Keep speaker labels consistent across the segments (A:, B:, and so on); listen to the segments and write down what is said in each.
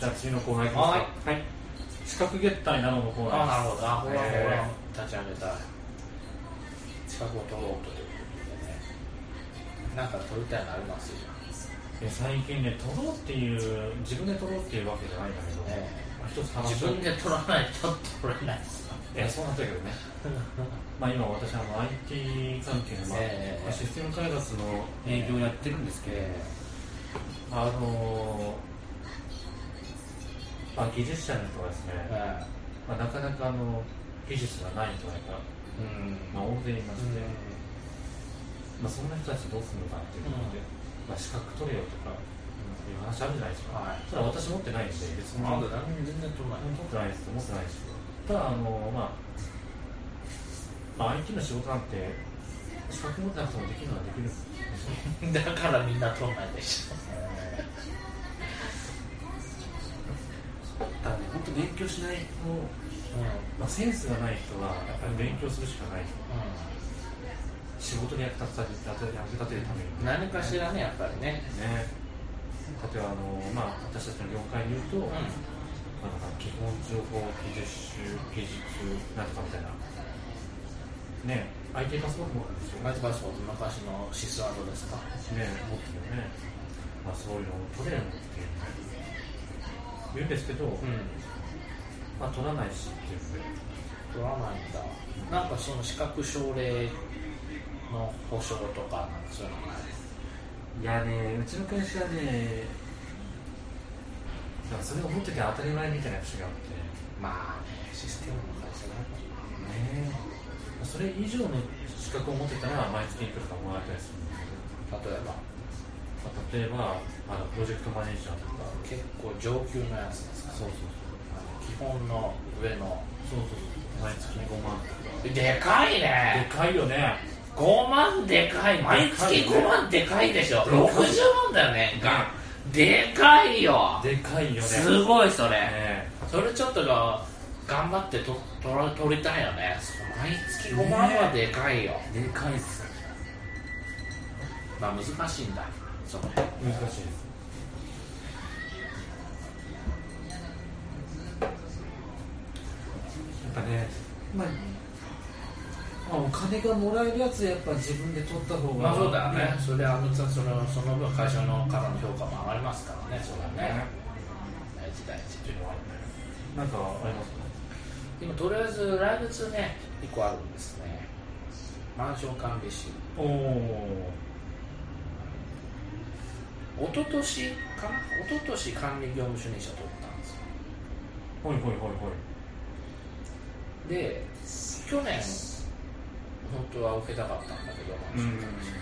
A: じゃあ次のコーナーいきますか。はい。資格ゲッターになろうのコーナー。
B: あなるほど。あこれはこれ
A: え
B: は立ち上げた資格を取ろうということでね。なんか取りたいのあります？
A: 最近ね取ろうっていう自分で取ろうっていうわけじゃないんだけど、
B: え
A: まあ、一つ話
B: 自分で取らないと取れないですか
A: えそうなんだけどね。まあ今私あの IT 関係の、まあ
B: ええ。
A: システム開発の営業をやってるんですけど、
B: え
A: あのまあ、技術者の人はですね、
B: え
A: まあ、なかなかあの技術がない人がまあ、大勢いまして、まあ、そんな人たちどうするのかっていうことで、まあ、資格取れよとかいう話あるじゃないですか、
B: はい。
A: ただ私持ってないんで別に。
B: 何に全然取らない。
A: 持ってないです持ってないです。ただあのまあ、まあ、IT の仕事なんて資格持ってなくてもできるのはできるんですよ。
B: だからみんな取らないでしょ
A: 本当勉強しない。と、まあ、センスがない人はやっぱり勉強するしかない仕事に役立たせ役立てるために。
B: 何かしらねやっぱりね。
A: ね。例えばあの、まあ、私たちの業界で言うと、まあ、なんか基本情報技術技術なんとかみたいな。ね IT パスポートもあるんですよ。
B: マイパスポート昔のシスワードですか。
A: ね持ってるよね、まあ、そういうのを取れるのっていう言うんですけど、まあ、取らないしっていう。
B: 取らないんだなんかその資格奨励の保証とかなんかそういうのい
A: いやね、うちの会社はね、それを持ってて当たり前みたいな節があって、
B: まあねシステムの会社だから
A: ね。それ以上の資格を持ってたら毎月いくらかもらえたりする
B: 例えば。
A: まあ、例えばあのプロジェクトマネージャーとか、
B: 結構上級のやつですか
A: そうそう
B: あの基本の上の
A: そう、そうそう。そう、毎月5万とか。
B: でかい
A: で
B: ね
A: かいよね、
B: 5万でかい。毎月5万でかいでしょ。
A: でかい
B: 60万だよね。年間でかいよ。
A: でかいよね。
B: すごいそれ。
A: ね。
B: それちょっとが頑張ってと取ら取りたいよね。毎月5万はでかいよ、
A: でかいっす。
B: まあ難しいんだその
A: 難しいです。やっぱね、まあ、まあ、お金がもらえるやつやっぱ自分で取った方が
B: まあそうだよね、それはあのそのその分会社のからの評価も上がりますからね、そうだね、大事大事
A: っていうのはなんかありますか？
B: 今、とりあえず来月ね、1個あるんですね、マンション管理士、
A: おお
B: 一昨年かな、一昨年管理業務主任者取ったんですよ。
A: ほいほいほいほい。
B: で、去年、本当は受けたかったんだけど、
A: うん。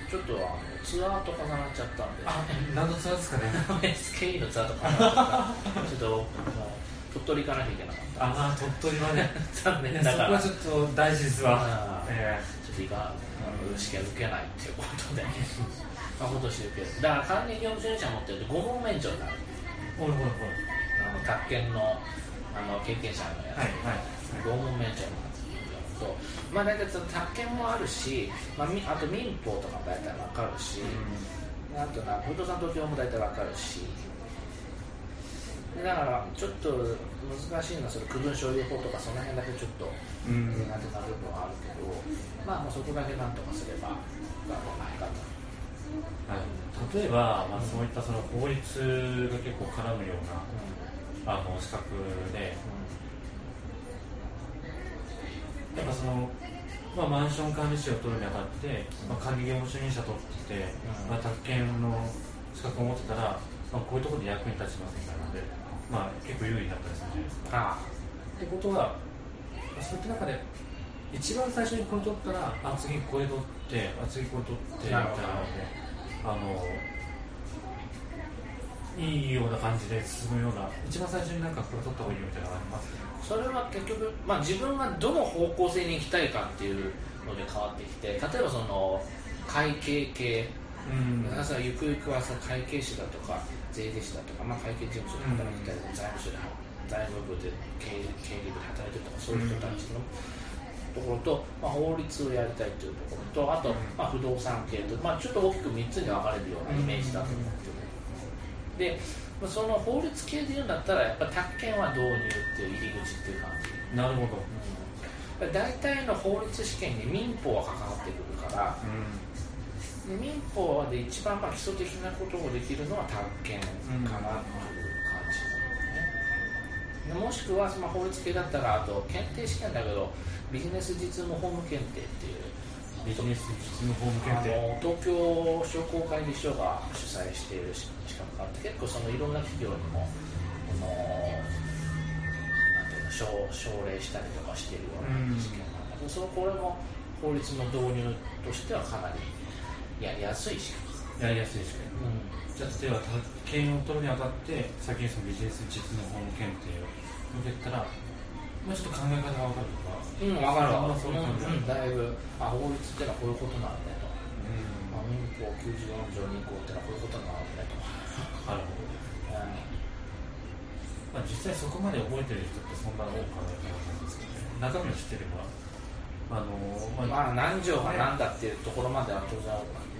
B: ちょっとあのツアーと重なっちゃったんで、
A: あ何のツアーですかね
B: ？SKE のツアーと重なっちゃったちょっともう鳥取行かなきゃいけなかった。
A: ああ鳥取まで
B: 残念
A: そ
B: ながら。
A: こはちょっと大事ですわ。
B: あー
A: え。
B: ちょっといかあの試験受けないっていうことで、まあ、今年受けるだから管理業務主任者持ってると5問免除になる。
A: えほいほいほい。
B: あの宅建のあの経験者のやつ、
A: はいはい
B: 5問免除になるとまあ大体その宅建もあるし、まあ、みあと民法とかも大体わかるし、あとな不動産東京も大体わかるし。だからちょっと難しいのはそれ区分所有法とかその辺だけちょっと
A: うん。
B: 苦手な部分はあるけど、まあ、もうそこだけなんとかすれば、がないかと。
A: はい、例えば、まあ、そういったその法律が結構絡むようなあの資格でやっぱその、まあ、マンション管理士を取るにあたって、まあ、管理業務主任者取ってて、
B: うん。
A: まあ、宅建の資格を持ってたら、まあ、こういうところで役に立ちますみたいなので、まあ、結構有利になったりするじゃないですか。
B: あ
A: ってことは、そういった中で、一番最初にこれ取ったら、あ、次これ取って、あ、次これ取って、みたいなので、あの、いいような感じで進むような、一番最初になんかこれ取った方がいいよみたいなのがあります？ね。
B: それは結局、まあ、自分がどの方向性に行きたいかっていうので変わってきて例えばその会計系。
A: うん。
B: 皆さんゆくゆくはその会計士だとか税理士だとか、まあ、会計事務所で働きたいとか、財務省で財務部で経理経理部で働いてるとかそういう人たちのところと、まあ、法律をやりたいというところとあと、まあ、不動産系と、まあ、ちょっと大きく3つに分かれるようなイメージだと思ってる。でその法律系で言うんだったらやっぱ宅建は導入っていう入り口っていう感じ、
A: なるほど。
B: うん、大体の法律試験に民法は関わってくるから
A: う
B: で民法で一番まあ基礎的なことをできるのは宅建かなう感じなのね、でもしくはその法律系だったらあと検定試験だけどビジネス実務法務検定っていう。
A: ビジネス実務法務検定。
B: あの東京商工会議所が主催している資格があって結構そのいろんな企業にもあのなんていうの奨奨励したりとかしているような試験なんだけど、そのこれも法律の導入としてはかなりやりやすい試験、
A: やりやすい試験じゃあ例えば宅建を取るにあたって先にそのビジネス実務法務検定を受けたらもうちょっと考え方が分かるとか
B: うん、分かる分かる、
A: そうい。う
B: だいぶあ法律ってのはこういうことなんだよと、
A: うん。
B: まあ、民法94条2項ってのはこういうことなんだよと、
A: なるほど。まあ、実際そこまで覚えてる人ってそんな多くはないと思うんですけどね。中身を知ってればあのまあ、
B: まあ、何条が何だっていうところまでは当然、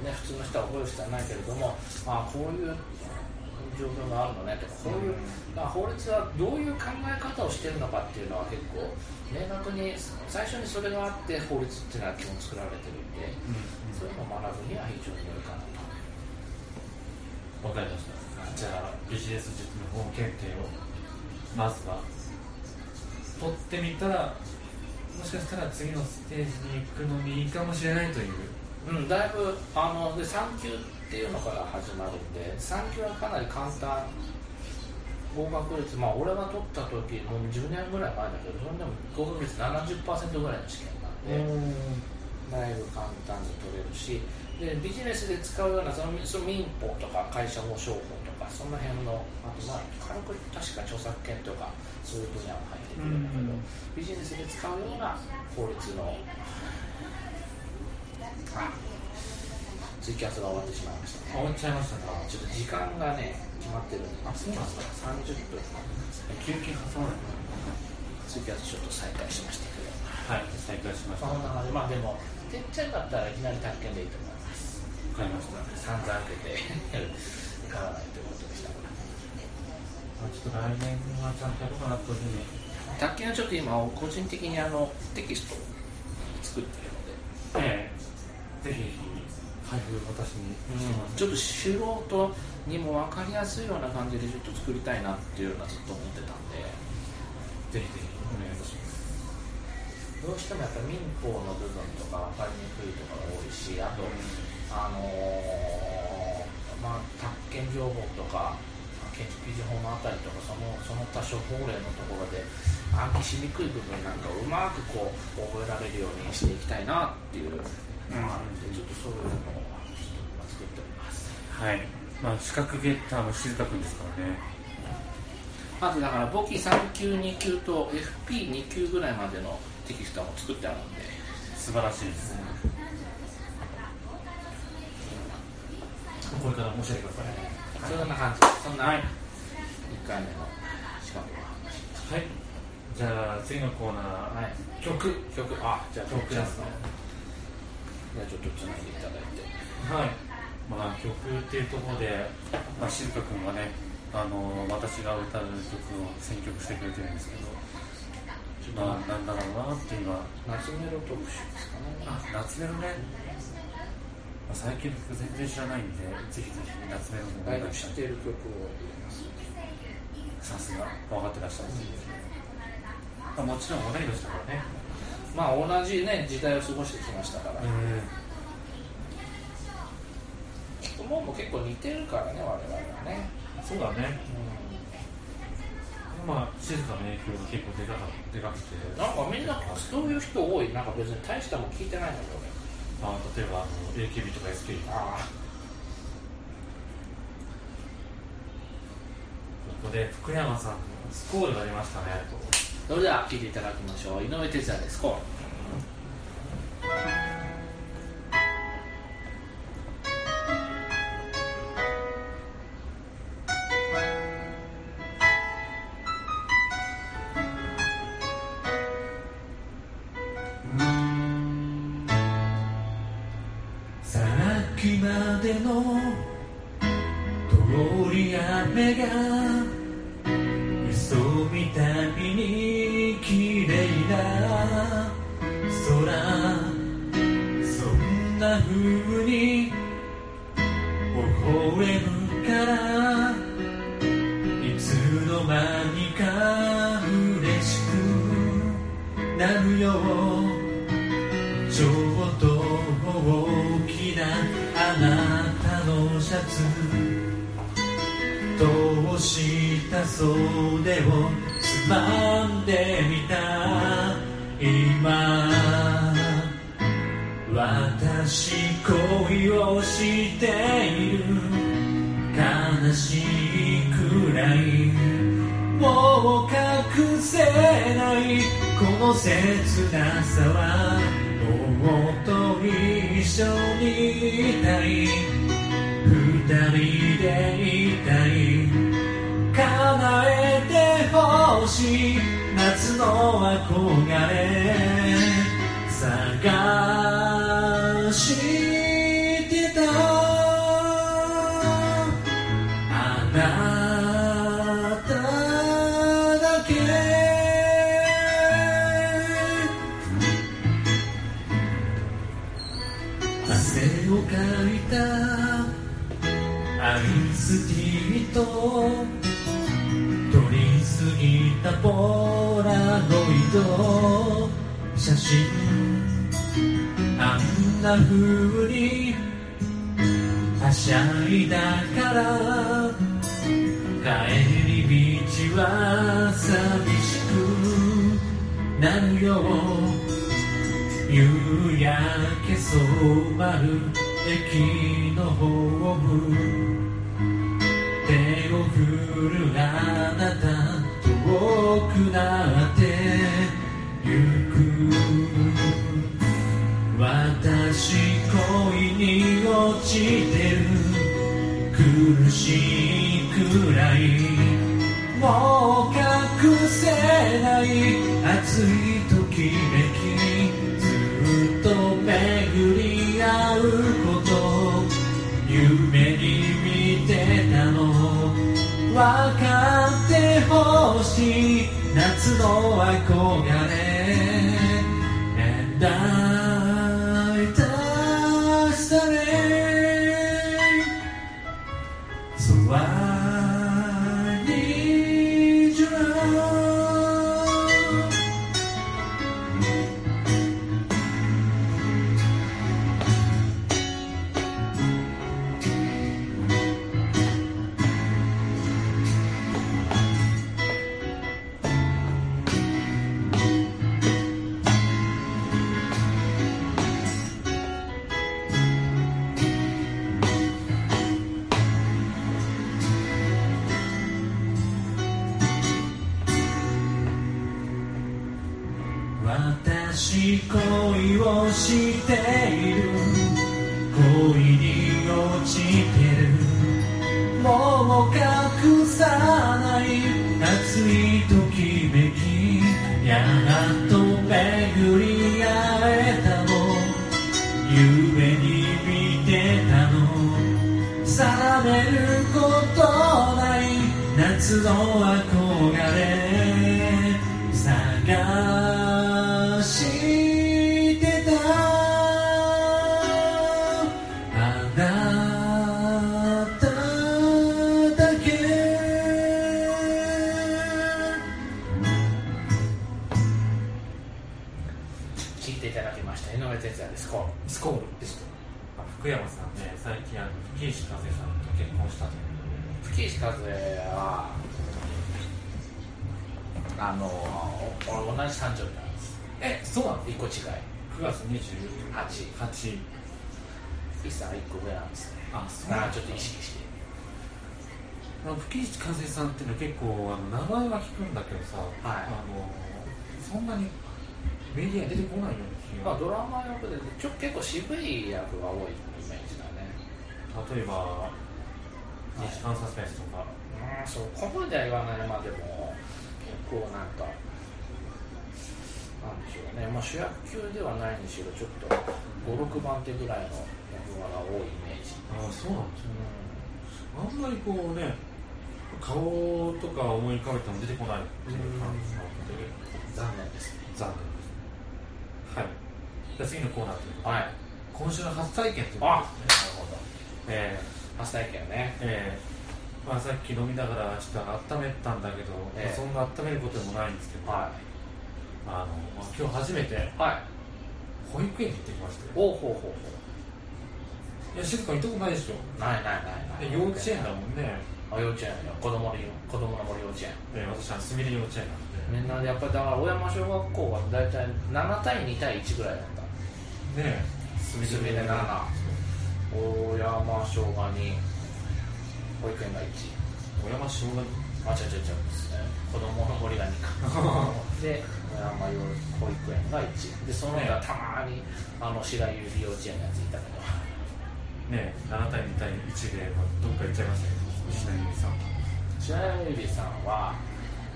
B: ね、普通の人は覚える必要はないけれども、まあ、こういう状況があるのね。とかこういう、まあ、法律はどういう考え方をしてるのかっていうのは結構明確に最初にそれがあって法律っていうのは基本作られてるんで
A: うん。
B: そういうのを学ぶには非常に良いかなと。
A: わかりました。じゃあビジネス実務法務検定をまずは取ってみたらもしかしたら次のステージに行くのにいいかもしれないという。
B: うん、だいぶあので3級っていうのから始まるんで3級はかなり簡単。合格率まあ俺が取った時もう10年ぐらい前だけどそれでも合格率70%ぐらいの試験なんで、だいぶ簡単に取れるしでビジネスで使うようなそのその民法とか会社法商法とかその辺のあとまあ軽く確か著作権とかそういう分野も入ってくるんだけど、
A: うん
B: ビジネスで使うような法律のあツイキャスが終わってしまいましたね。
A: 終わっちゃいましたか。
B: ちょっと時間がね決まってるんで。
A: あそうなんですか。
B: 30分。
A: 休憩挟まない
B: ツイキャスちょっと再開しましたけど。
A: はい再開しました。
B: まあ、こんな感じ。まあでもてっちゃんだったらいきなり宅建でいいと思います。
A: わかりました。
B: 散々開けて。買わないということでした
A: まあちょっと来年はちゃんとやろうかなというふうに。
B: 宅建はちょっと今個人的にあのテキストを作ってるので、
A: ええ。ぜひ配布私に
B: ちょっと素人にも分かりやすいような感じでちょっと作りたいなっていうのはずっと思ってたんで。
A: ぜひぜひお願いします。
B: どうしてもやっぱ民法の部分とか分かりにくいとかが多いしあと、あのーまあ宅建情報とか建築基準法のあたりとかそのその他処方例のところで暗記しにくい部分なんかをうまくこう覚えられるようにしていきたいなっていうあるん。で、ちょっとそういうのをちょっと今作っております
A: はい。まあ資格ゲッターの静香君ですからね。
B: あとだから簿記3級2級と FP2 級ぐらいまでのテキストはもう作ってあるんで。
A: 素晴らしいですね。これから申し上げてください。
B: そんな感じ。そんな
A: はい。
B: 1回目の資格の話。
A: はい。じゃあ次のコーナー、
B: はい。
A: 曲。
B: 曲。あじゃあ
A: 曲
B: 曲ですねじゃあちょっとつないでいただいて。
A: はい。まあ曲っていうところで、まあ、静香君がねあの私が歌う曲を選曲してくれてるんですけどまあなんだろうなって今
B: 夏メロ特集ですかね。
A: あ夏メロね、まあ、最近の曲全然知らないんでぜひぜひ夏メロもお願いしたい
B: 知っている曲を入れます。
A: さすが。分かってらっしゃる、まあ、もちろん同い年だからね
B: まあ同じね時代を過ごしてきましたから、もうも結構似てるからね我々はね、
A: そうだね。まあ静かの影響が結構でかかでかくて。
B: なんかみんなそういう人多い。なんか別に大したもん聞いてないのよ
A: まあ、例えばあの AKB とか SK
B: 俺あ
A: ここで福山さんのスコールが出ましたね
B: それでは聞いていただきましょう。井上哲也です。コール
A: なたのシャツ。通した袖をつまんでみた。今私恋をしている。悲しいくらい。もう隠せない。この切なさはもっと一緒にいたい。二人でいたい。叶えてほしい。夏の憧れ。探し写真あんな風にはしゃいだから帰り道は寂しくなるよ。夕焼け染まる駅のホーム手を振る。あなた遠くなってゆく私恋に落ちてる苦しいくらいもう隠せない熱いときめきずっと巡り合うこと夢に見てたの。分かってほしい夏の憧れ。down. 28
B: 8
A: 8
B: 一さん1個上なんですね。
A: あそう。
B: だからちょっと意識して。
A: あの吹石和恵さんっていうのは結構あの名前は聞くんだけどさ、
B: はい。
A: あのそんなにメディアに出てこないような気が。
B: まあ、ドラマ役でちょ結構渋い役が多いイメージだね。
A: 例えば2時間サスペンスとか、
B: うんそこまでは言わないまでも結構なんかなんでしょうね、まあ、主役級ではないにしろちょっと56番手ぐらいの役柄が多いイメージ、
A: ああそうなんですね。あんまりこうね顔とか思い浮かべても出てこないっていう感じなので。
B: 残念です
A: 残念ですはい。じゃあ次のコーナーということで。
B: はい。
A: 今週の初体験ということ
B: あ
A: ですね。
B: なるほど。
A: え
B: 初体験ね。
A: ーえ。ーまあ、さっき飲みながらちょっと温めたんだけど、
B: ええ。
A: そんな温めることでもないんですけど、
B: は
A: あのまあ、今日初めて
B: いはい。
A: 保育園に行ってきまして。
B: おうほうほうほ
A: いや静かに行ったことないでしょ。
B: うないないない。
A: 幼稚園だもんね、
B: あ幼稚園よ。子供の子供の森幼稚園。
A: えー私はすみれ幼稚園なんで。
B: みんなでやっぱりだから小山小学校は大体7対2対1ぐらいだった。
A: ねえ。す
B: すみれ7大山小が2保育園が1
A: 小山小学
B: あ違う違う違う。子供の森が2か。で保育園が1でその他たまにあの白百合幼稚園のやついたけど。
A: ね7対2対1で、まあ、どっか行っちゃいましたけど石田ゆりさん。
B: 白百合さんは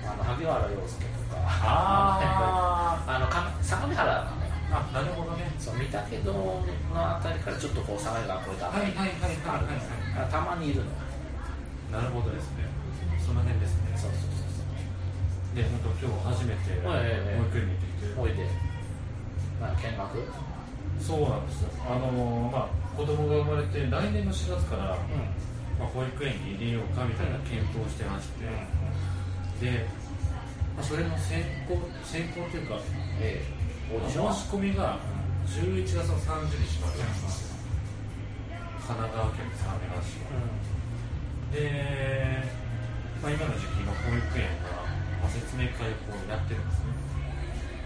B: あの萩原洋介とか。
A: あ
B: あのか相模原なのよ。
A: あなるほどね。
B: そう御嶽堂のあたりからちょっとこう相模川越えたあたり
A: はいはいはいはいはい。
B: あたまにいるの。よ
A: なるほどですね。その辺ですね。
B: そうそう
A: で本当今日初めて保育園に行ってきて。
B: そうおいでなんか見学？
A: そうなんですよ。あのまあ子供が生まれて来年の4月から、
B: うん。
A: まあ、保育園に入れようかみたいな検討をしてまして、で、まあ、それの選考選考というか
B: えー
A: 申し込みが11月の30日まで。なん。ですよ神奈川県相模原市。はで、まあ、今の時期の保育園が、まあ、説明会をこうやってるんですね。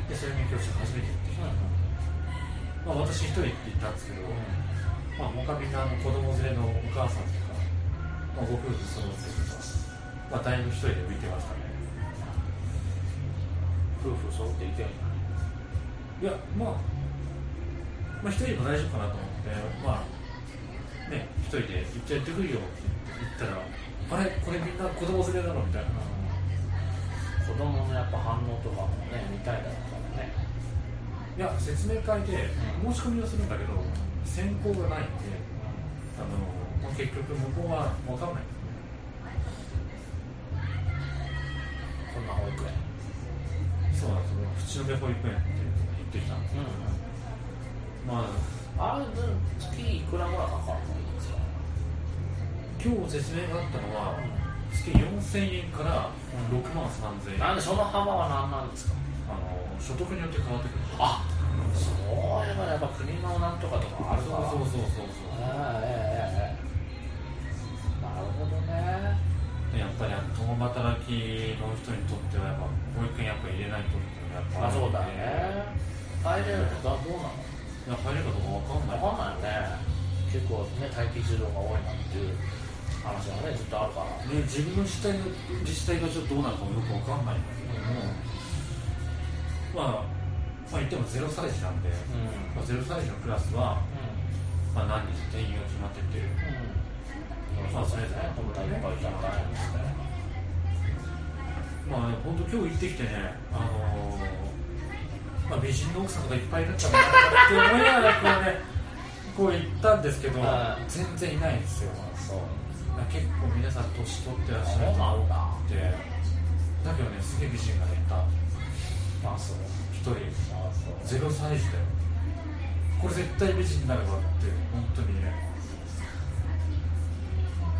A: でそれに教師初めて行って。きた、まあ、私一人って言ったんですけど、まあ、他みんなあの子供連れのお母さんとか、まあ、ご夫婦揃ってとか、まあ、だいぶ一人で浮いてましたね。
B: 夫婦揃っていけん
A: いやまあまあ一人でも大丈夫かなと思ってまあね一人で行っちゃってくるよって言ったらあれ？これみんな子供連れなの？みたいな
B: 子供のやっぱ反応とかもね見たいだろうからね。
A: いや説明会で
B: うん。
A: 申し込みをするんだけど選考がないんであの、まあ、結局向こうは分かんない。
B: こんな保育園。
A: そうなんですよ。淵野辺保育園っていうとこに行ってきたんですけど、まあ
B: あれ月いくらぐらいかかるの？いいんですか
A: 今日説明があったのは月4000円から6万3000円、
B: なんでその幅は何なんですか？
A: あの所得によって変わってくる。
B: あそういえばやっぱ国のなんとかとかあるから。
A: そうそうそうそうそう。
B: ええええええ。なるほどね。
A: でやっぱり共働きの人にとってはやっぱ保育園やっぱ入れないとってやっぱ
B: あそうだね。入れるのかどうなの？
A: いや入れるかどうか分かんない。
B: 分かんないよね。結構ね待機児童が多いなんていう話がねずっとあるから。
A: ね、自分の自治体の自治体がちょっとどうなるかもよく分かんないんだけども、まあまあ言っても0歳児なんで、
B: うん。
A: まあ、0歳児のクラスは、まあ、何日定員が決まってて
B: うん。
A: まあ
B: そうですねこんないっぱいいたら大変ですね。
A: まあ本当今日行ってきてねあのーまあ、美人の奥さんとかいっぱいいるんだろうなって思いながらこうねこう行ったんですけど
B: はい。
A: 全然いないんですよ。
B: そう
A: 結構皆さん年取ってらっしゃる
B: なんだ
A: と思ってだけどねすげえ美人がねいた
B: あそう
A: 一人
B: あそう
A: ゼロ歳児だよこれ絶対美人になるわって本当にね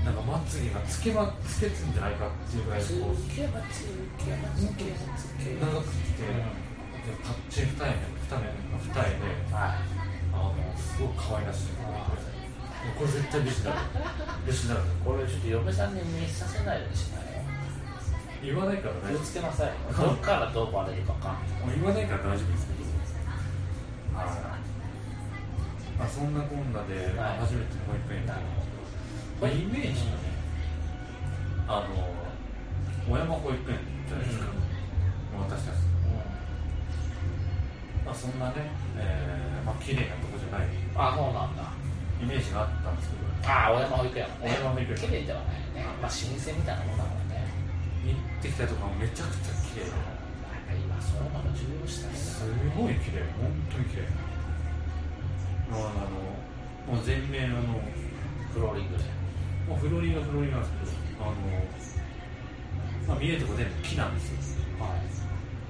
A: なんかまつげがつけまつけつんじゃないかっていうぐらいこう
B: けばつけばつけばつけ
A: 長くて、でパッチ二重ね二重二重で
B: はい
A: あのすごく可愛らしい。これ絶対美人だ美人だ
B: これちょっと嫁さんに見させないようにしない？
A: 言わないから
B: 気をつけなさいどっからどうバレるかわか
A: もう言わない。から大丈夫ですけどはいあそんなこんなで、
B: はい。
A: 初めて保育園に
B: なる
A: まあ、イメージがね、あの小山保育園じゃないですか、もう私たち、まあ、そん。なね、えーまあ綺麗なとこじゃない
B: あそうなんだ
A: イメージがあったんですけど。
B: ああ小山保育園
A: 小山保育園
B: 綺麗ではないね。まあ老舗みたいなもんだからね。
A: 行ってきたところめちゃくちゃ綺麗で
B: 今そのが重要したね。
A: すごい綺麗。本当に綺麗。もうあのもう全面あの
B: フローリングで。
A: もうフローリングはフローリングなんですけどあのまあ、見えるとこ全部木なんですよ。
B: はい。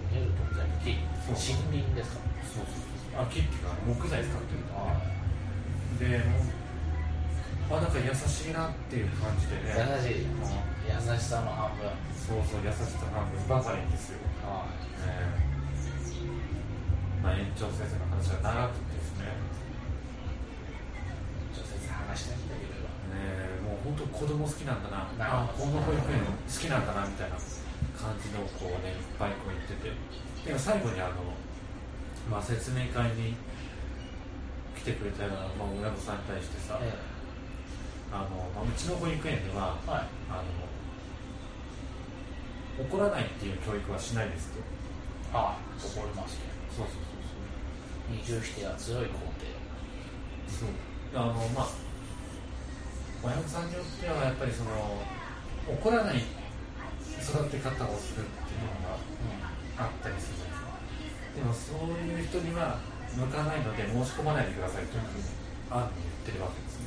B: 見えるとこ全部木。森林ですか？
A: そうそうそう。あ木っていうか木材使ってる
B: は
A: でもうあなんか優しいなっていう感じでね。
B: 優しい。優しさの半分。
A: そうそう優しさ半分ばかりですよ、
B: はい。
A: ねまあ、園長先生の話が長くてですね。
B: 直接話してみていろいろ
A: ねもう本当子供好きなんだな。あこの保育園好きなんだなみたいな感じのこうねいっぱいこう言ってて。でも最後にあの、まあ、説明会に来てくれたような、まあ、親御さんに対してさ、
B: え
A: あのまあ、うちの保育園では
B: えはい。
A: あの怒らないっていう教育はしないですと
B: はい怒りますね。
A: そうそうそう
B: 二重否定は強い肯定
A: そう。あのまあ親御さんによってはやっぱりその怒らない育て方をするっていうのがあったりするじゃないですかでもそういう人には向かないので申し込まないでくださいというふうに案に言ってるわけですね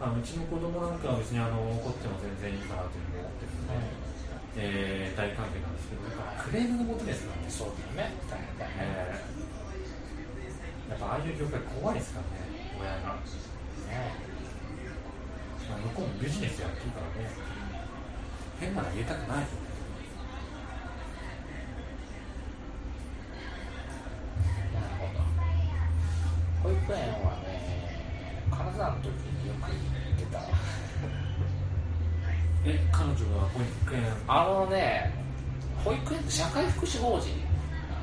A: あうちの子供なんかは別にあの怒っても全然いいかなというふうに思ってるので、えー大歓迎なんですけどやっぱクレームのもとですからね
B: そうだよね大変だね
A: えーやっぱああいう業界怖いですからね、親が。
B: ね
A: まあ、向こうもビジネスやってるからね、変なの言いたくない。
B: な
A: え、彼女が保育園、
B: あのね保育園って社会福祉法人なわ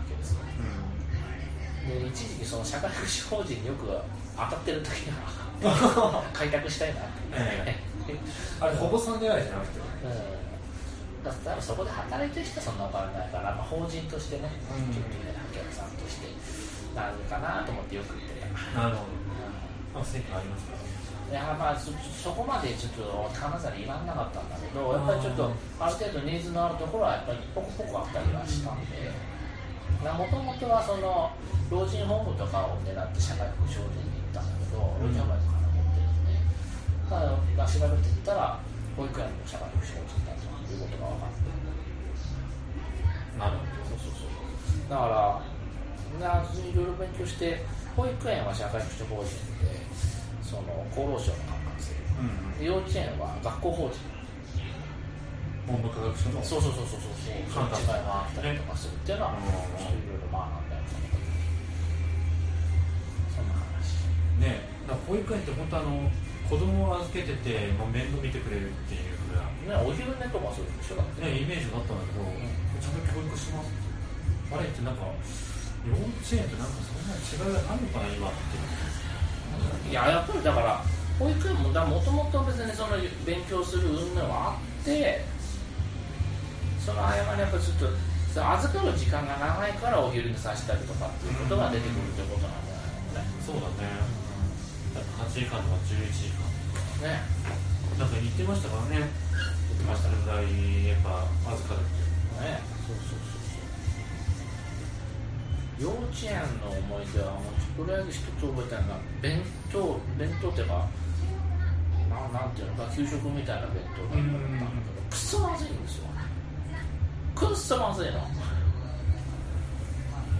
B: けですよ。で一時期その社会福祉法人によく当たってる時が 開拓したいなって、
A: えあれ、保護さん狙いじゃなくて、
B: うん。だからそこで働いてる人はそんなお金ないから、まあ、法人としてね、お客さんとしてなるかなと思ってよく行ってた、
A: なるほ
B: う
A: ど、まあ、成果ありますか。
B: いやまあそそこまでちょっと金沢にいらんなかったんだけどやっぱりちょっとある程度ニーズのあるところはやっぱりポコポコあったりはしたんでもともとはその老人ホームとかを狙って社会福祉法人に行ったんだけど老人ホームは金持ってるんでただ、まあ、調べていったら保育園の社会福祉法人だということが分かって。
A: なる
B: そうそうそう。だからないろいろ勉強して保育園は社会福祉法人でその厚労省の管轄
A: ほど。うん。
B: で幼稚園は学校法人。
A: 文部科学省の。
B: そうそうそう。そうそうそう。
A: 管轄
B: 違いがあったりとかするっていうのは
A: うん
B: ちょっといろいろ学んだよそんな話
A: ねだ保育園って本当あの、子供を預けてて、まあ、面倒見てくれるっていうふうな、
B: ねお昼寝とかそういうの一緒だって
A: ね、イメージがあったんだけど、ちゃんと教育しますあれってなんか幼稚園ってなんかそんな違いがあるのかな今って
B: いややっぱりだから保育園ももともと別にその勉強する云々はあってその合間にやっぱりちょっと預かる時間が長いからお昼にさせたりとかっていうことが出てくるってことなんじゃないのね。
A: そうだね。だから8時間とか11時間
B: ね
A: なんか言ってましたからね。
B: 言ってましたね。
A: ぐらいやっぱ預かるっていう
B: ねそうそうそうそう幼稚園の思い出はもうとりあえず一つ覚えてるのは弁当弁当っていうかななんていうのか給食みたいな弁当だったんだけどくっそまずいんですよ。くっそまずいの
A: いや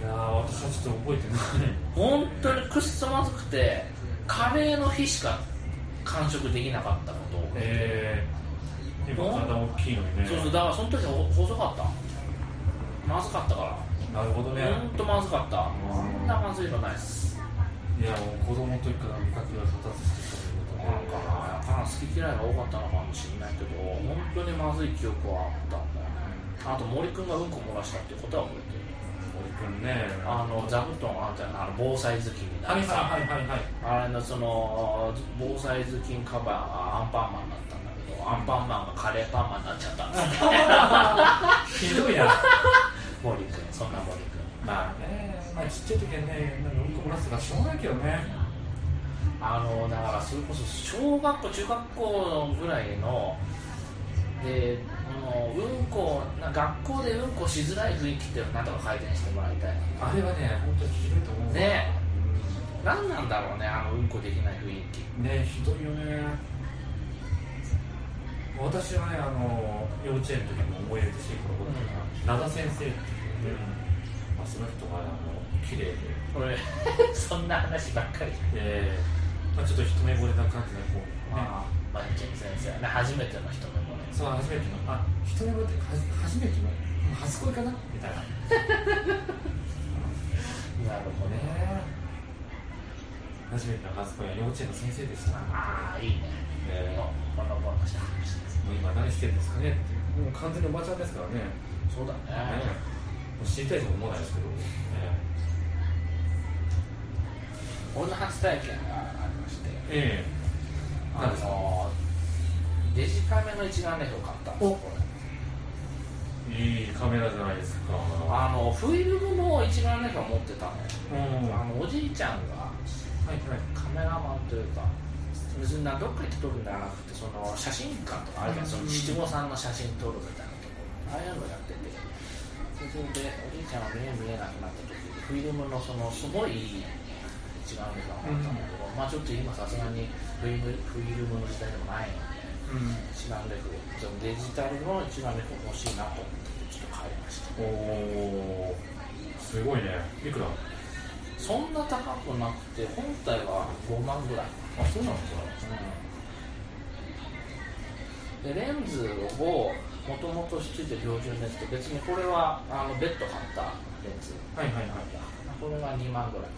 A: ー私はちょっと覚えてない
B: 本当にくっそまずくてカレーの日しか完食できなかったこと。を、
A: えー、今体大きいのにね。
B: そうそうだからその時はほ細かった。まずかったから
A: なるほどね。
B: 本当まずかった。こんなまずいのないっす。
A: いやもう子供の時から味覚が発達してたという
B: なんかな。好き嫌いが多かったのかもしれないけど本当にまずい記憶はあったん。だよねあと森君がうんこ漏らしたっていうことは覚えてる。
A: 森君ね。
B: あの座布団あんたあの防災頭巾みた
A: はいい
B: なさ、
A: はいはいはいはい。
B: あれのその防災頭巾カバーがアンパンマンだったんだけどアンパンマンがカレーパンマンになっちゃったんですね
A: ひどいな
B: 森君そんな森君
A: まあねまあちっちゃい時はねなんかうんこ漏らすとかしょうがないけどね。
B: あのだからそれこそ小学校中学校ぐらいのでもううんこな学校でうんこしづらい雰囲気っていうのをなんとか改善してもらいたい。
A: あれはね本当にひどいと思うわ。
B: ね。何なんだろうねあのうんこできない雰囲気。
A: うんねひどいよね私はねあの幼稚園の時も思い出しい子のことが、灘先生っていう、まあ、その人があの綺麗で。
B: 俺 そんな話ばっかり。
A: で、まあ、ちょっと一目惚れな感じでこう、ね、
B: ああマッチン先生ね初めての人目惚れ。
A: そう初めてのあ一目惚れってはじ初めての初恋かな？みたいな。
B: なるほどね
A: ね初めての初恋は幼稚園の先生でした。
B: ああいいね。
A: ね
B: のこのぼのした話です。
A: もう今何してるんですかねって。もう完全におばちゃんですからね。
B: そうだ
A: ね。
B: ね。
A: もう知りたいとも思わないですけど、ね
B: 俺の初体験がありまして。
A: ええ。
B: あ
A: 何ですか
B: のデジカメの一眼レフを買ったんですこれ。
A: いいカメラじゃないですか。
B: あのフィルムの一眼レフを持ってたのよ。
A: うん。は
B: あのおじいちゃんが
A: いはい
B: カメラマンというか別になどっか行って撮るんじゃなくてその写真館とかあるじゃんその七五三の写真撮るみたいなところああいうのやっててそれでおじいちゃんが目見えなくなった時にフィルムのそのすごいいい一眼レフがあったんだけど、まあちょっと今さすがにフィルムフィルムの時代でもないので
A: うん
B: 一眼レフそのデジタルの一眼レフ欲しいなと思ってちょっと買いました
A: おおすごいねいくら
B: そんな高くなくて本体は5万ぐらい。
A: あそうなんですか。
B: でレンズをもともとついてる標準レンズと別にこれはあの別途買ったレンズ。
A: はいはいはい。
B: これが2万ぐらい。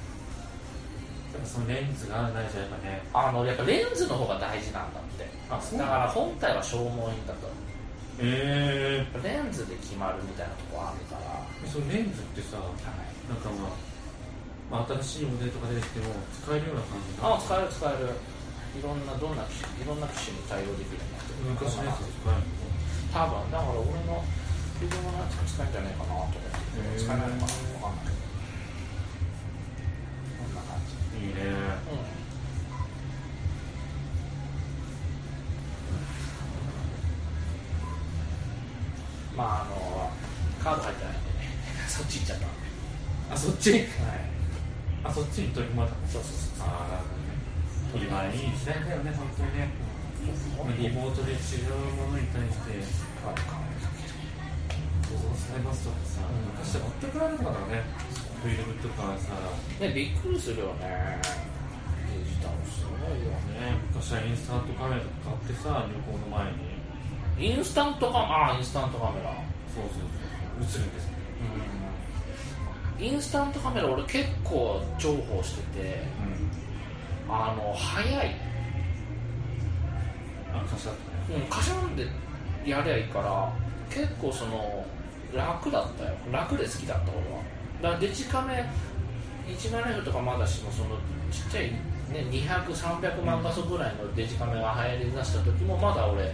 A: やっぱそのレンズがないじゃやっぱね。
B: あのやっぱレンズの方が大事なんだって。
A: あそう
B: だ。から本体は消耗品だと。
A: え。え
B: レンズで決まるみたいなとこあるから、
A: そのレンズってさなんかまあ、まあ、新しいモデルとか出てきても使えるような感じ
B: あ使える使える。いろんなどんな機種いろんな機種に対応できるようになってる。
A: 昔のやつ使える
B: 多分。だから俺ののやつも使えるんじゃないかなと思って。使えないのかな。わかんない。こんな感じ
A: のいいね。
B: うん。まああのカード入ってないんでね。そっち行っちゃったんで。
A: あそっち？
B: はい
A: あそっちに取り組まれた
B: そうそうそう
A: ああなるほどね。今いい時代だよね本当にね。リモートで違うものに対して想像されますとかさ、
B: うん
A: 昔は全くなかったからね。フィルムとかさ
B: ねびっくりするよね。デジタルすごいよ
A: ね。昔はインスタントカメラとか買ってさ旅行の前に。
B: インスタントカメラあインスタントカメラ。
A: そうそうそう。映るんですよ
B: インスタントカメラ俺結構重宝してて
A: うん
B: あの早い、
A: あ貸
B: うん、カシャンでやりゃいいから結構その楽だったよ。楽で好きだった俺は。だからデジカメ1万レフとかまだしもそのちっちゃい、ね、200300万画素ぐらいのデジカメが流行りだした時もまだ俺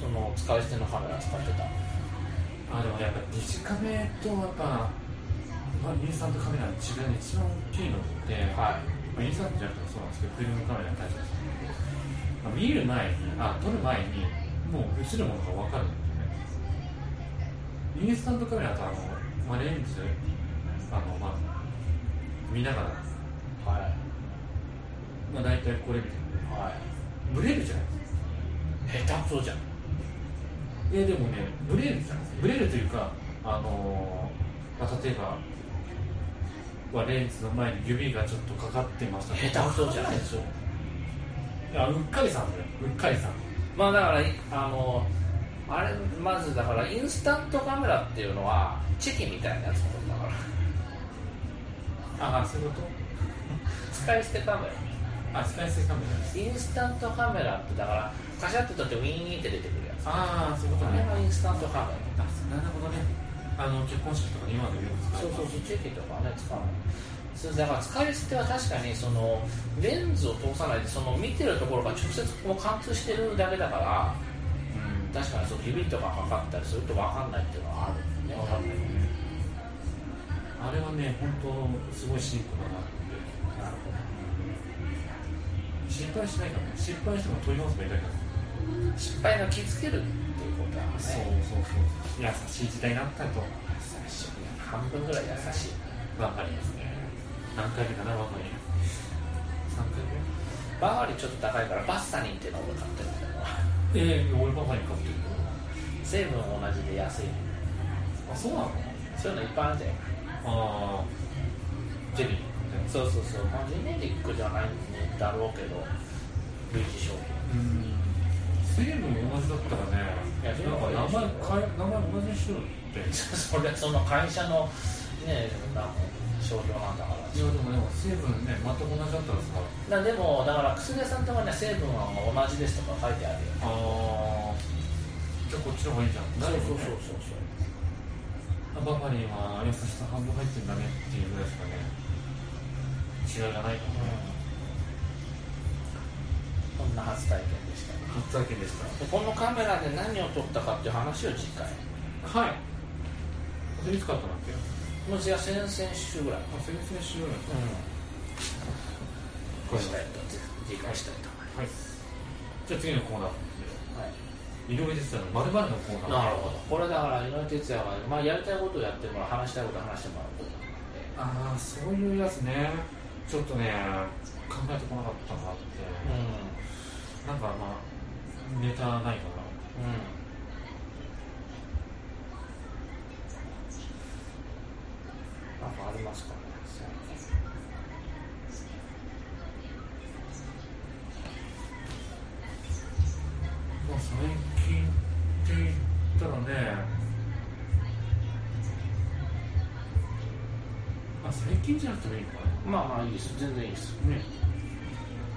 B: その使い捨てのカメラ使ってた。
A: あでもやっぱデジカメとやっぱ、まあ、インスタントカメラの違いで一番大きいのって、
B: はい。
A: まあ、インスタントじゃなくてもそうなんですけどフィルムカメラに対してまあ、見る前にあ撮る前にもう映るものが分かるんですよね。インスタントカメラとあの、まあ、レンズあの、まあ、見ながら、
B: はい。
A: まあ、大体これ見て
B: はい。
A: ブレるじゃないですか。
B: 下手くそじゃん。
A: いやでもねブレるじゃないですか。ブレるというかあのーまあ、例えばはレンズの前に指がちょっとかかってました
B: 下手くそじゃん
A: でしょ。いやうっかりさんだよ。うっかりさん。
B: まあだからあのあれまずだからインスタントカメラっていうのはチェキみたいなやつだから。
A: ああそういうこと？
B: 使い捨てカメ
A: あ使い捨てカメラ
B: インスタントカメラってだからカシャッと撮ってウィーンって出てくるやつ。
A: ああそういうこと
B: あれ
A: ね
B: がインスタントカメ
A: あなるほどねあの結婚式とかに今でよく使う
B: ラそうそうそうチェキとかね使うのそうだから使い捨ては確かにそのレンズを通さないでその見てるところが直接こう貫通してるだけだから
A: うん。
B: 確かにその指とかかかったりすると分かんないっていうのはあるね
A: わかんないよね。あれはね本当すごい進歩だなって
B: なるほど
A: 失敗しないからね失敗しても問い直せばいいだけ
B: 失敗が気づけるっていうことはね
A: そうそうそう。優しい時代になったと
B: 優しい半分ぐらい優しい
A: わかりますね何回目かなわかり3回目
B: バーガリーちょっと高いからバッサニーっていうのを買ってるんだけど
A: ええ俺パパに買ってる
B: 成分同じで安い
A: あそうなの
B: そういうのいっぱいあるんだよ
A: ああジェリー
B: そうそうそうまあジェネリックじゃないんだろうけど類似商品。
A: うん。成分同じだったらね
B: いや
A: なんか名前名前同じにしろって。
B: それその会社のねな商標なんだから。
A: いやでもでも成分ね全く同じだったらさ。
B: だでもだから薬屋さんとかね成分は同じですとか書いてあるよ
A: ああじゃあこっちの方がいいじゃん。
B: そうそうそうそうそう。
A: バファリンは優しさ半分入ってんだねっていうぐらいしかね違いがないかね。
B: ん。こんな初体験でした
A: 初体験でした
B: でこのカメラで何を撮ったかっていう話を次回。
A: はい。それいつ買ったんだっけ？
B: もうじゃあ先々週ぐらい。
A: あ先々週ぐらい
B: うん。したいと次回したいと思い
A: はい。じゃあ次のコーナー
B: ます、はい。
A: いろいろですよまるのコーナー。
B: なるほど。これだから井上哲也が、まあ、やりたいことをやってもらう話したいことを話してもらうこと
A: ああそういうやつね。ちょっとね考えてこなかったなって。
B: う
A: なんかまあネタないか
B: ん
A: ら
B: うん。なんかありますか？ね
A: まあ最近って言ったらねあ最近じゃなくてもいいのか
B: まあまあいいです。全然いいです。
A: なね。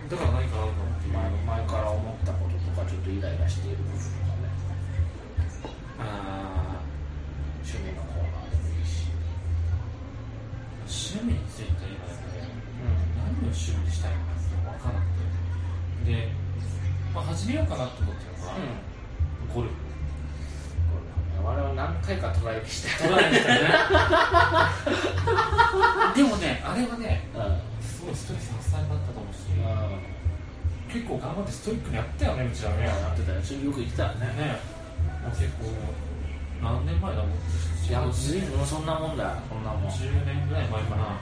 A: だから何かあるの？っていう
B: とイライラしていることとかね
A: あ
B: 趣味のコーナーでもいいし
A: ー趣味について今ね何を趣味にしたいのかって分からなくて。で、まあ、始めようかなと思ってるのが、ゴルフ。
B: 我々何回かトライして。
A: トライしたね 頑張ってストイックにやったよねうちらね。
B: やってたよ。よく言ってたよね。
A: ね。結構何年前だもん
B: いやもうずいぶんそんなもんだよ。そんなもん。
A: 10年ぐらい前かな。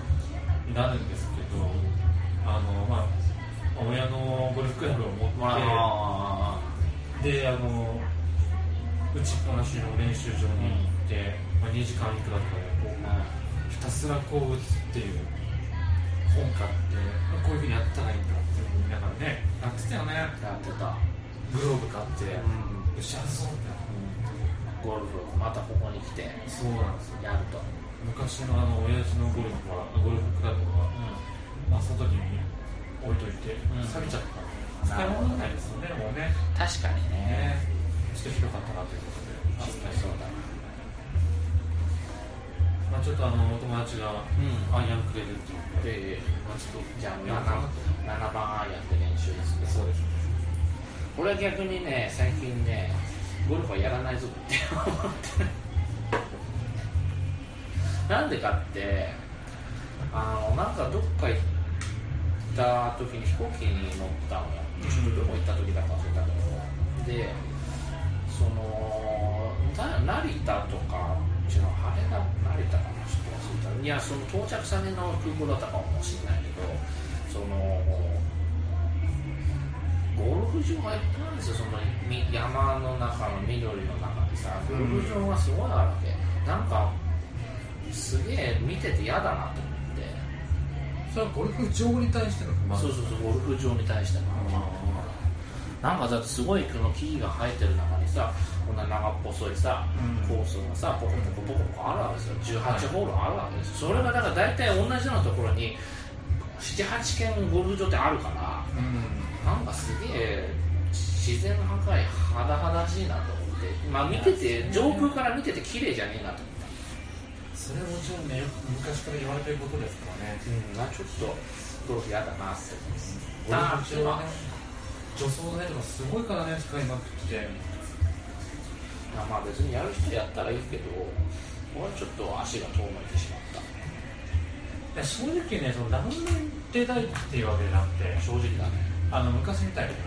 A: になるんですけどあのまあ親のゴルフクラブを持って、
B: あ
A: であの打ちっぱなしの練習場に行って、まあ、2時間いくらとかでこうひたすらこう打つっていう本買ってこういうふうにやったらいいんだって思いながらね。やってたよね。
B: やってた。
A: グローブ買って、よ
B: う
A: しやるぞみたいな。
B: ゴルフまたここに来て
A: そうなんですよ。
B: やると。
A: 昔のあの親父のゴルフはゴルフクラブは、まあ、外に置いといて
B: うん。
A: 錆びちゃった、使い物にないですよねもうね。
B: 確かにね。
A: ね。ちょっとひどかったなということで
B: そうだ
A: まあ、ちょっとあのお友達が
B: うん。
A: アイアンくれるっていうまあ、ちょっと
B: じゃあ
A: やろうかなと
B: 7番アイアンで練習ですけど
A: そうです。
B: 俺は逆にね最近ねゴルフはやらないぞって思って。るなんでかってあのなんかどっか行った時に飛行機に乗ったのよ、
A: うん。
B: ちょっとどこ行った時だか忘れたけど。でそのな成田とか違うあれが成田かなちょっと忘れたいやその到着先の空港だったかもしれないけどそのゴルフ場がいっぱいあるんですよそのみ山の中の緑の中にさゴルフ場がすごいあるわけ、なんかすげえ見てて嫌だなと思って、
A: それはゴルフ場に対しての不満
B: そうそうそうゴルフ場に対してのなんかだってすごいこの木々が生えてる中にさこんな長っぽそいさ、
A: うん。
B: コースがさポコポコポコポコあるわけですよ。18ホールあるわけですよ。それがだから大体同じようなところに78軒ゴルフ場ってあるから
A: うん。
B: なんかすげえ自然破壊肌々しいなと思ってまあ見てて上空から見てて綺麗じゃねえなと思っ
A: それはもちろんねよく昔から言われてることですからね。
B: たうんまあちょっとゴルフやだなって。
A: ゴルフ場はね助走台とかすごいからね使いまくって
B: まあまあ別にやる人やったらいいけど俺はちょっと足が遠のいてしまった。
A: 正直ねその何年出たいっていうわけじゃなくて
B: 正直だね。
A: あの昔みたいにね、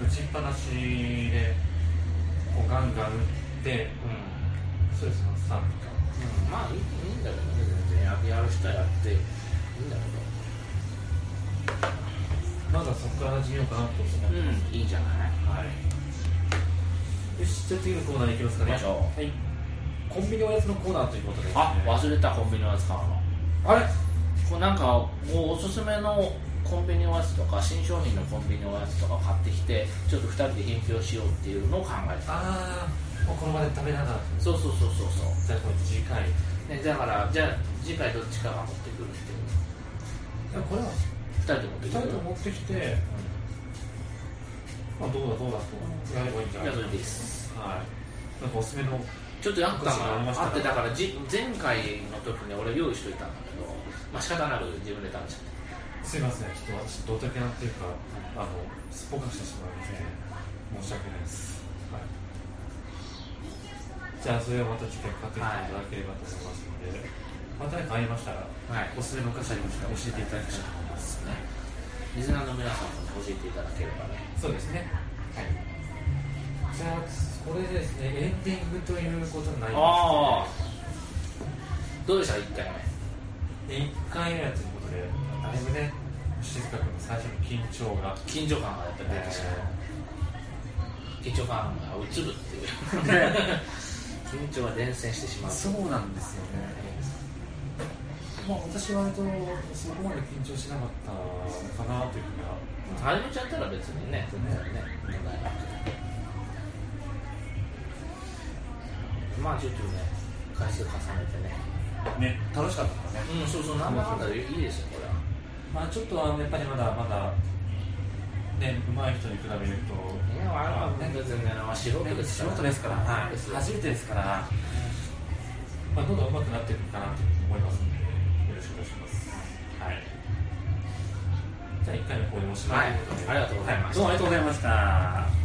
B: うん。
A: 打ちっぱなしでこうガンガン打って
B: うん。
A: そうですよ3とか。
B: うん。まあいいいいんだけどね全然ややる人はやっていいんだけ
A: まだそこから始めようかなと思って、
B: どうん。いいじゃない？
A: はいよしじゃあ次のコーナーいきますかね。
B: 行きましょ
A: はい。コンビニおやつのコーナーということで。ね
B: あ忘れたコンビニのやつ買うの
A: あれ？
B: こうなんかもうおすすめのコンビニおやつとか新商品のコンビニおやつとか買ってきてちょっと2人で品評しようっていうのを考えてた。
A: ああもうこの場で食べながら。
B: そうそうそうそうそう。
A: じゃあ次回。い
B: ね、だからじゃあ次回どっちかが持ってくるっていう。
A: やこれは
B: 2人で持って
A: 2
B: くる
A: 人と持ってきて、まあ、どうだどうだとやればいいんじゃない
B: です。
A: はい。なんかおすすめの
B: ちょっとやったの
A: あ
B: ってだからじ前回の時に俺用意しといたんだけどまあ仕方なく自分で食べちゃって
A: すいません。ちょっと私どうたけなっていうかあのすっぽかしてしまいまして申し訳ないです、はい、じゃあそれはまた次回買ってきていただければと思いますので、また何かありましたら
B: はい。
A: おすすめのお菓子ありましたら教えていただきたいと思います
B: ねリスナーの皆さんも教えていただければね。
A: そうですね。はい。じゃあこれでですねエンディングということになりま
B: あ
A: し
B: どうでした？1回
A: てで1回目やということでだいぶね静香君の最初の緊張が。
B: 目緊張感がやっぱり出てしまう、緊張感が移るっていう。緊張が伝染してしまう。
A: そうなんですよね。まあ私は割とそこまで緊張しなかったのかなというふうには。
B: 始めちゃったら別にね全然ね問題なくてまあちょっとね回数重ねてね
A: ね、楽しかったからね。
B: うんそうそうなんだかんだいいですよこれは
A: まあちょっとあのやっぱりまだまだね上手い人に比べると。
B: いやあれは全然ね、まあ、素人ですから
A: 素人ですから、はい初めてですから、まあどんどん上手くなっていくかなと思いますのじゃあ一回のこういうおしまい。
B: はいありがとうございました。
A: どうもありがとうございました。